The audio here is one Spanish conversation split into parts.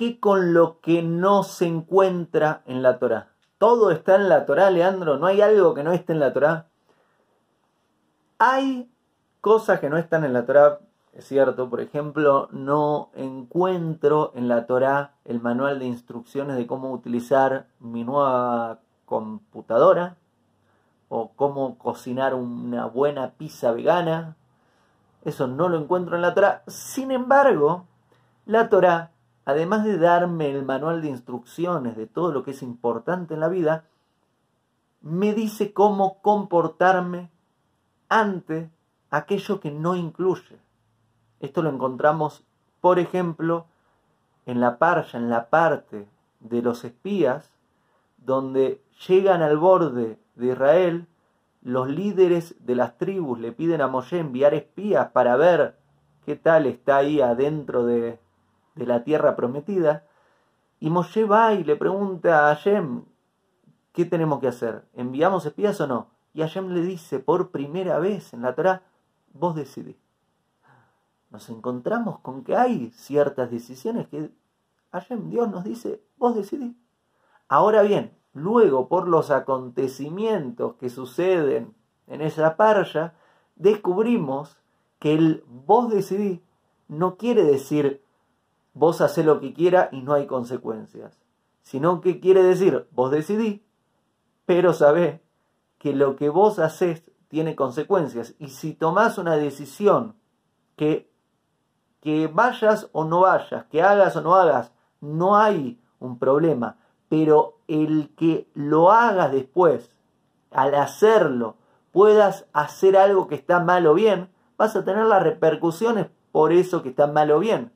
¿Y qué con lo que no se encuentra en la Torá? Todo está en la Torá, Leandro. ¿No hay algo que no esté en la Torá? Hay cosas que no están en la Torá, es cierto. Por ejemplo, no encuentro en la Torá el manual de instrucciones de cómo utilizar mi nueva computadora o cómo cocinar una buena pizza vegana. Eso no lo encuentro en la Torah. Sin embargo, la Torah, además de darme el manual de instrucciones de todo lo que es importante en la vida, me dice cómo comportarme ante aquello que no incluye. Esto lo encontramos, por ejemplo, en la parcha, en la parte de los espías, donde llegan al borde de Israel, los líderes de las tribus le piden a Moshe enviar espías para ver qué tal está ahí adentro de, de la tierra prometida. Y Moshe va y le pregunta a Hashem, ¿qué tenemos que hacer? ¿Enviamos espías o no? Y Hashem le dice por primera vez en la Torah, vos decidís. Nos encontramos con que hay ciertas decisiones que Hashem, Dios nos dice, vos decidís. Ahora bien, Luego, por los acontecimientos que suceden en esa parya, descubrimos que el vos decidí no quiere decir vos haces lo que quiera y no hay consecuencias, sino que quiere decir vos decidí, pero sabés que lo que vos haces tiene consecuencias. Y si tomás una decisión que, que vayas o no vayas, que hagas o no hagas, no hay un problema pero el que lo hagas después, al hacerlo, puedas hacer algo que está mal o bien, vas a tener las repercusiones por eso que está mal o bien.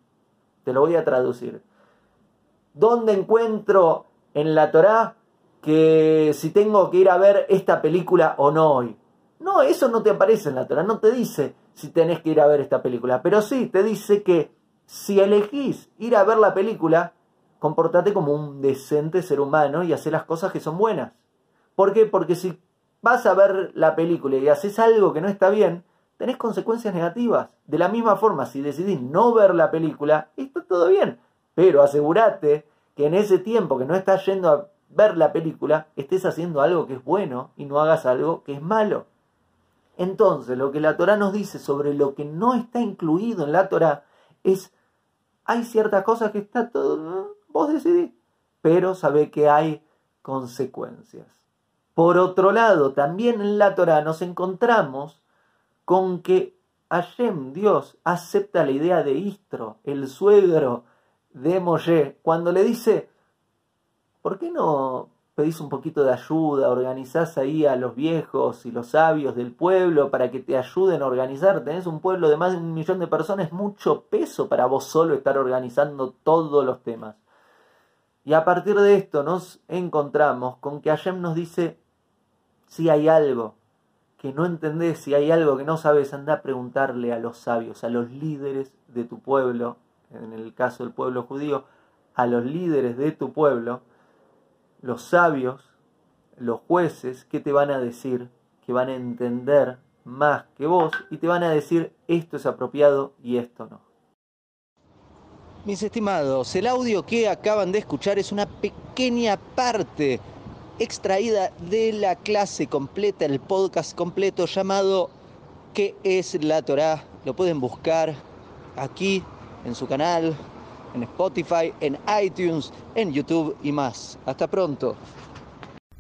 Te lo voy a traducir. ¿Dónde encuentro en la Torá que si tengo que ir a ver esta película o no hoy? No, eso no te aparece en la Torá, no te dice si tenés que ir a ver esta película, pero sí te dice que si elegís ir a ver la película, comportate como un decente ser humano y hacer las cosas que son buenas. ¿Por qué? Porque si vas a ver la película y haces algo que no está bien, tenés consecuencias negativas. De la misma forma, si decidís no ver la película, todo bien. Pero asegúrate que en ese tiempo que no estás yendo a ver la película, estés haciendo algo que es bueno y no hagas algo que es malo. Entonces, lo que la Torah nos dice sobre lo que no está incluido en la Torah es, hay ciertas cosas que está todo, Vos decidís, pero sabe que hay consecuencias. Por otro lado, también en la Torah nos encontramos con que Hashem, Dios, acepta la idea de Istro, el suegro de Moshe, cuando le dice, ¿por qué no pedís un poquito de ayuda, organizás ahí a los viejos y los sabios del pueblo para que te ayuden a organizar? Tenés un pueblo de más de un millón de personas, es mucho peso para vos solo estar organizando todos los temas. Y a partir de esto nos encontramos con que Hashem nos dice, si hay algo que no entendés, si hay algo que no sabes, anda a preguntarle a los sabios, a los líderes de tu pueblo, en el caso del pueblo judío, a los líderes de tu pueblo, los sabios, los jueces, ¿qué te van a decir? Que van a entender más que vos y te van a decir esto es apropiado y esto no. Mis estimados, el audio que acaban de escuchar es una pequeña parte extraída de la clase completa, el podcast completo llamado ¿Qué es la Torah? Lo pueden buscar aquí en su canal, en Spotify, en iTunes, en YouTube y más. Hasta pronto.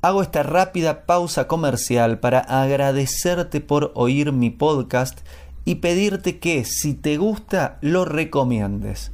Hago esta rápida pausa comercial para agradecerte por oír mi podcast y pedirte que si te gusta lo recomiendes.